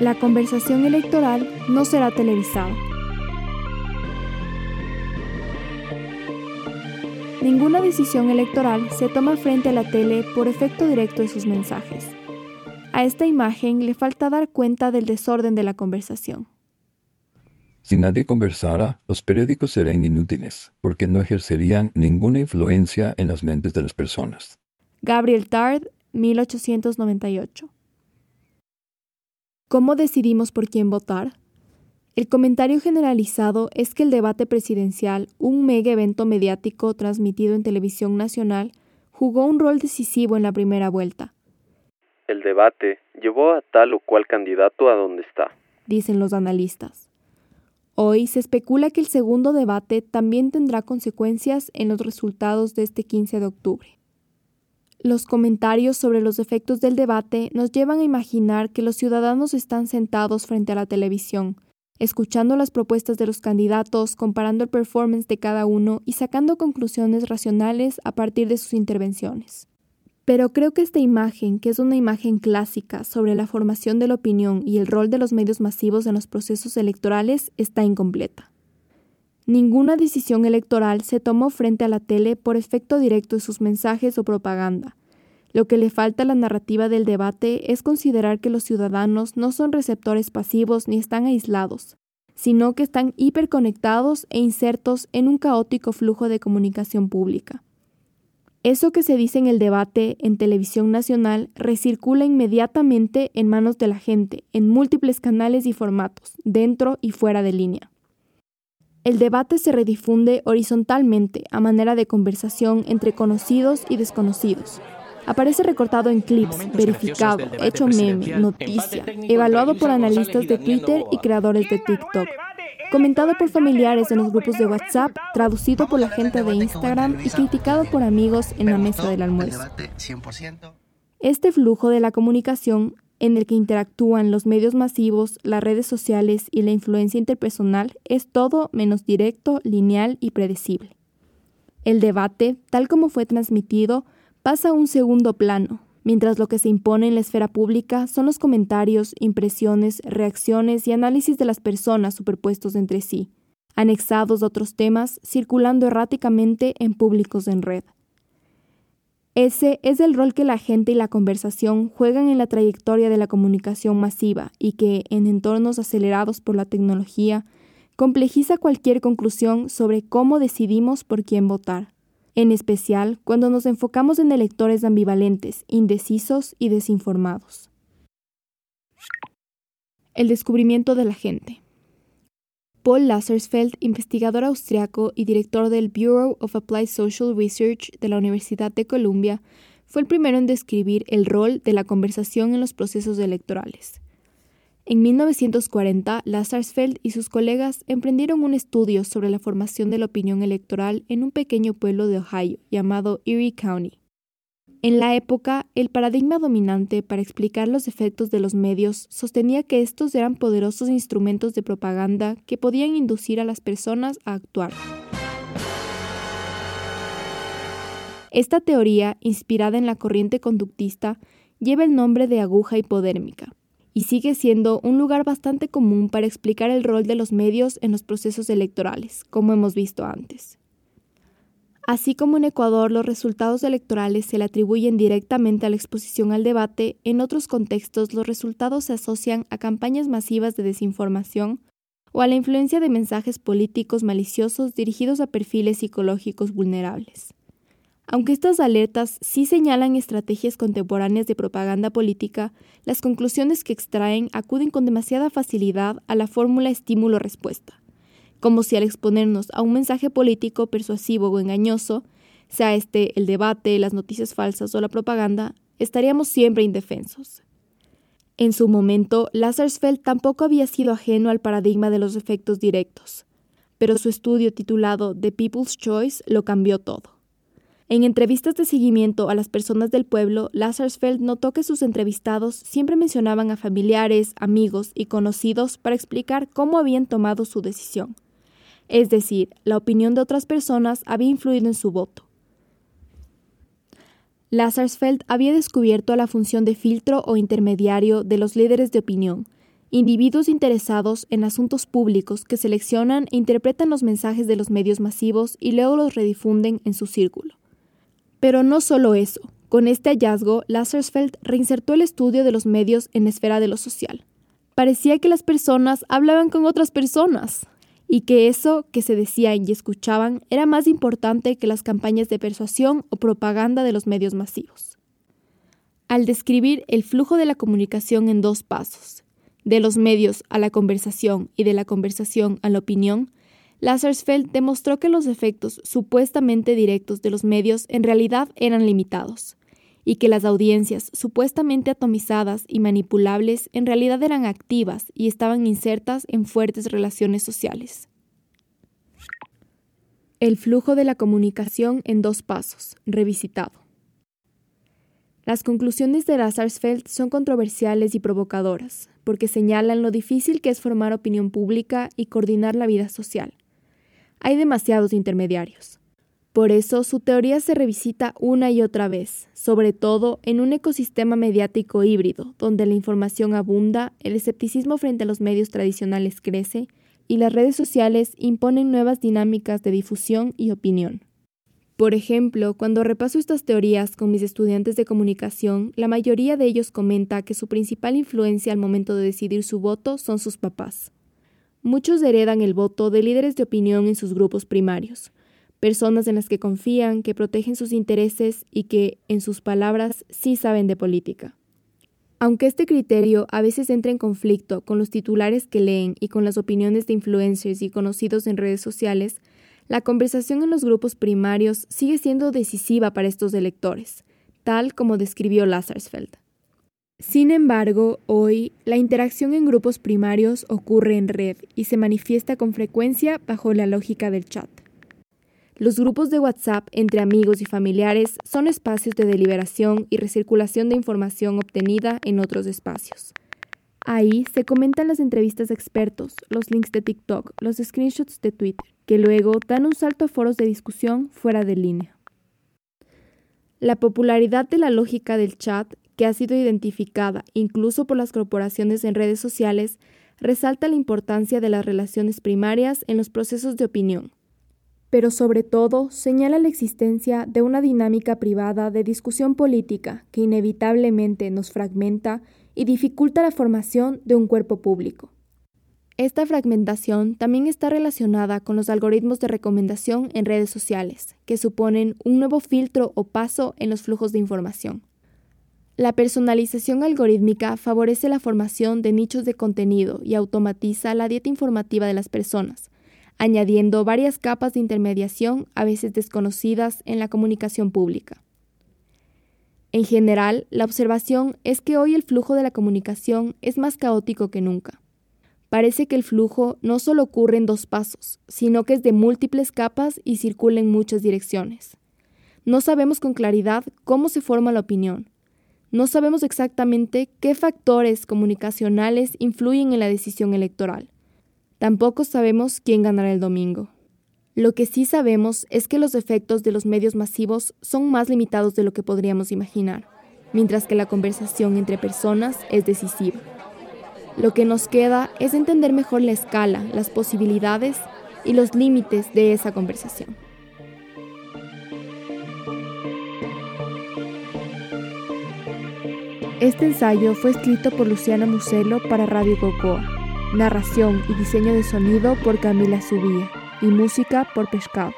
La conversación electoral no será televisada. Ninguna decisión electoral se toma frente a la tele por efecto directo de sus mensajes. A esta imagen le falta dar cuenta del desorden de la conversación. Si nadie conversara, los periódicos serían inútiles, porque no ejercerían ninguna influencia en las mentes de las personas. Gabriel Tard, 1898. ¿Cómo decidimos por quién votar? El comentario generalizado es que el debate presidencial, un mega evento mediático transmitido en televisión nacional, jugó un rol decisivo en la primera vuelta. El debate llevó a tal o cual candidato a donde está, dicen los analistas. Hoy se especula que el segundo debate también tendrá consecuencias en los resultados de este 15 de octubre. Los comentarios sobre los efectos del debate nos llevan a imaginar que los ciudadanos están sentados frente a la televisión, escuchando las propuestas de los candidatos, comparando el performance de cada uno y sacando conclusiones racionales a partir de sus intervenciones. Pero creo que esta imagen, que es una imagen clásica sobre la formación de la opinión y el rol de los medios masivos en los procesos electorales, está incompleta. Ninguna decisión electoral se tomó frente a la tele por efecto directo de sus mensajes o propaganda. Lo que le falta a la narrativa del debate es considerar que los ciudadanos no son receptores pasivos ni están aislados, sino que están hiperconectados e insertos en un caótico flujo de comunicación pública. Eso que se dice en el debate en televisión nacional recircula inmediatamente en manos de la gente, en múltiples canales y formatos, dentro y fuera de línea. El debate se redifunde horizontalmente a manera de conversación entre conocidos y desconocidos. Aparece recortado en clips, verificado, hecho meme, noticia, evaluado por analistas de Twitter y creadores de TikTok, comentado por familiares en los grupos de WhatsApp, traducido por la gente de Instagram y criticado por amigos en la mesa del almuerzo. Este flujo de la comunicación en el que interactúan los medios masivos, las redes sociales y la influencia interpersonal es todo menos directo, lineal y predecible. El debate, tal como fue transmitido, pasa a un segundo plano, mientras lo que se impone en la esfera pública son los comentarios, impresiones, reacciones y análisis de las personas superpuestos entre sí, anexados a otros temas, circulando erráticamente en públicos en red. Ese es el rol que la gente y la conversación juegan en la trayectoria de la comunicación masiva y que, en entornos acelerados por la tecnología, complejiza cualquier conclusión sobre cómo decidimos por quién votar, en especial cuando nos enfocamos en electores ambivalentes, indecisos y desinformados. El descubrimiento de la gente. Paul Lassersfeld, investigador austriaco y director del Bureau of Applied Social Research de la Universidad de Columbia, fue el primero en describir el rol de la conversación en los procesos electorales. En 1940, Lassersfeld y sus colegas emprendieron un estudio sobre la formación de la opinión electoral en un pequeño pueblo de Ohio llamado Erie County. En la época, el paradigma dominante para explicar los efectos de los medios sostenía que estos eran poderosos instrumentos de propaganda que podían inducir a las personas a actuar. Esta teoría, inspirada en la corriente conductista, lleva el nombre de aguja hipodérmica y sigue siendo un lugar bastante común para explicar el rol de los medios en los procesos electorales, como hemos visto antes. Así como en Ecuador los resultados electorales se le atribuyen directamente a la exposición al debate, en otros contextos los resultados se asocian a campañas masivas de desinformación o a la influencia de mensajes políticos maliciosos dirigidos a perfiles psicológicos vulnerables. Aunque estas alertas sí señalan estrategias contemporáneas de propaganda política, las conclusiones que extraen acuden con demasiada facilidad a la fórmula estímulo-respuesta como si al exponernos a un mensaje político persuasivo o engañoso, sea este el debate, las noticias falsas o la propaganda, estaríamos siempre indefensos. En su momento, Lazarsfeld tampoco había sido ajeno al paradigma de los efectos directos, pero su estudio titulado The People's Choice lo cambió todo. En entrevistas de seguimiento a las personas del pueblo, Lazarsfeld notó que sus entrevistados siempre mencionaban a familiares, amigos y conocidos para explicar cómo habían tomado su decisión es decir, la opinión de otras personas había influido en su voto. Lazarsfeld había descubierto la función de filtro o intermediario de los líderes de opinión, individuos interesados en asuntos públicos que seleccionan e interpretan los mensajes de los medios masivos y luego los redifunden en su círculo. Pero no solo eso. Con este hallazgo, Lazarsfeld reinsertó el estudio de los medios en la esfera de lo social. Parecía que las personas hablaban con otras personas y que eso que se decían y escuchaban era más importante que las campañas de persuasión o propaganda de los medios masivos. Al describir el flujo de la comunicación en dos pasos, de los medios a la conversación y de la conversación a la opinión, Lazarsfeld demostró que los efectos supuestamente directos de los medios en realidad eran limitados, y que las audiencias supuestamente atomizadas y manipulables en realidad eran activas y estaban insertas en fuertes relaciones sociales. El flujo de la comunicación en dos pasos, revisitado. Las conclusiones de Lazarsfeld son controversiales y provocadoras, porque señalan lo difícil que es formar opinión pública y coordinar la vida social. Hay demasiados intermediarios. Por eso su teoría se revisita una y otra vez, sobre todo en un ecosistema mediático híbrido, donde la información abunda, el escepticismo frente a los medios tradicionales crece y las redes sociales imponen nuevas dinámicas de difusión y opinión. Por ejemplo, cuando repaso estas teorías con mis estudiantes de comunicación, la mayoría de ellos comenta que su principal influencia al momento de decidir su voto son sus papás. Muchos heredan el voto de líderes de opinión en sus grupos primarios, personas en las que confían, que protegen sus intereses y que, en sus palabras, sí saben de política. Aunque este criterio a veces entra en conflicto con los titulares que leen y con las opiniones de influencers y conocidos en redes sociales, la conversación en los grupos primarios sigue siendo decisiva para estos electores, tal como describió Lazarsfeld. Sin embargo, hoy la interacción en grupos primarios ocurre en red y se manifiesta con frecuencia bajo la lógica del chat. Los grupos de WhatsApp entre amigos y familiares son espacios de deliberación y recirculación de información obtenida en otros espacios. Ahí se comentan las entrevistas de expertos, los links de TikTok, los screenshots de Twitter, que luego dan un salto a foros de discusión fuera de línea. La popularidad de la lógica del chat, que ha sido identificada incluso por las corporaciones en redes sociales, resalta la importancia de las relaciones primarias en los procesos de opinión, pero sobre todo señala la existencia de una dinámica privada de discusión política que inevitablemente nos fragmenta y dificulta la formación de un cuerpo público. Esta fragmentación también está relacionada con los algoritmos de recomendación en redes sociales, que suponen un nuevo filtro o paso en los flujos de información. La personalización algorítmica favorece la formación de nichos de contenido y automatiza la dieta informativa de las personas, añadiendo varias capas de intermediación a veces desconocidas en la comunicación pública. En general, la observación es que hoy el flujo de la comunicación es más caótico que nunca. Parece que el flujo no solo ocurre en dos pasos, sino que es de múltiples capas y circula en muchas direcciones. No sabemos con claridad cómo se forma la opinión. No sabemos exactamente qué factores comunicacionales influyen en la decisión electoral. Tampoco sabemos quién ganará el domingo. Lo que sí sabemos es que los efectos de los medios masivos son más limitados de lo que podríamos imaginar, mientras que la conversación entre personas es decisiva. Lo que nos queda es entender mejor la escala, las posibilidades y los límites de esa conversación. Este ensayo fue escrito por Luciana Muselo para Radio Cocoa. Narración y diseño de sonido por Camila Subía y música por Pescado.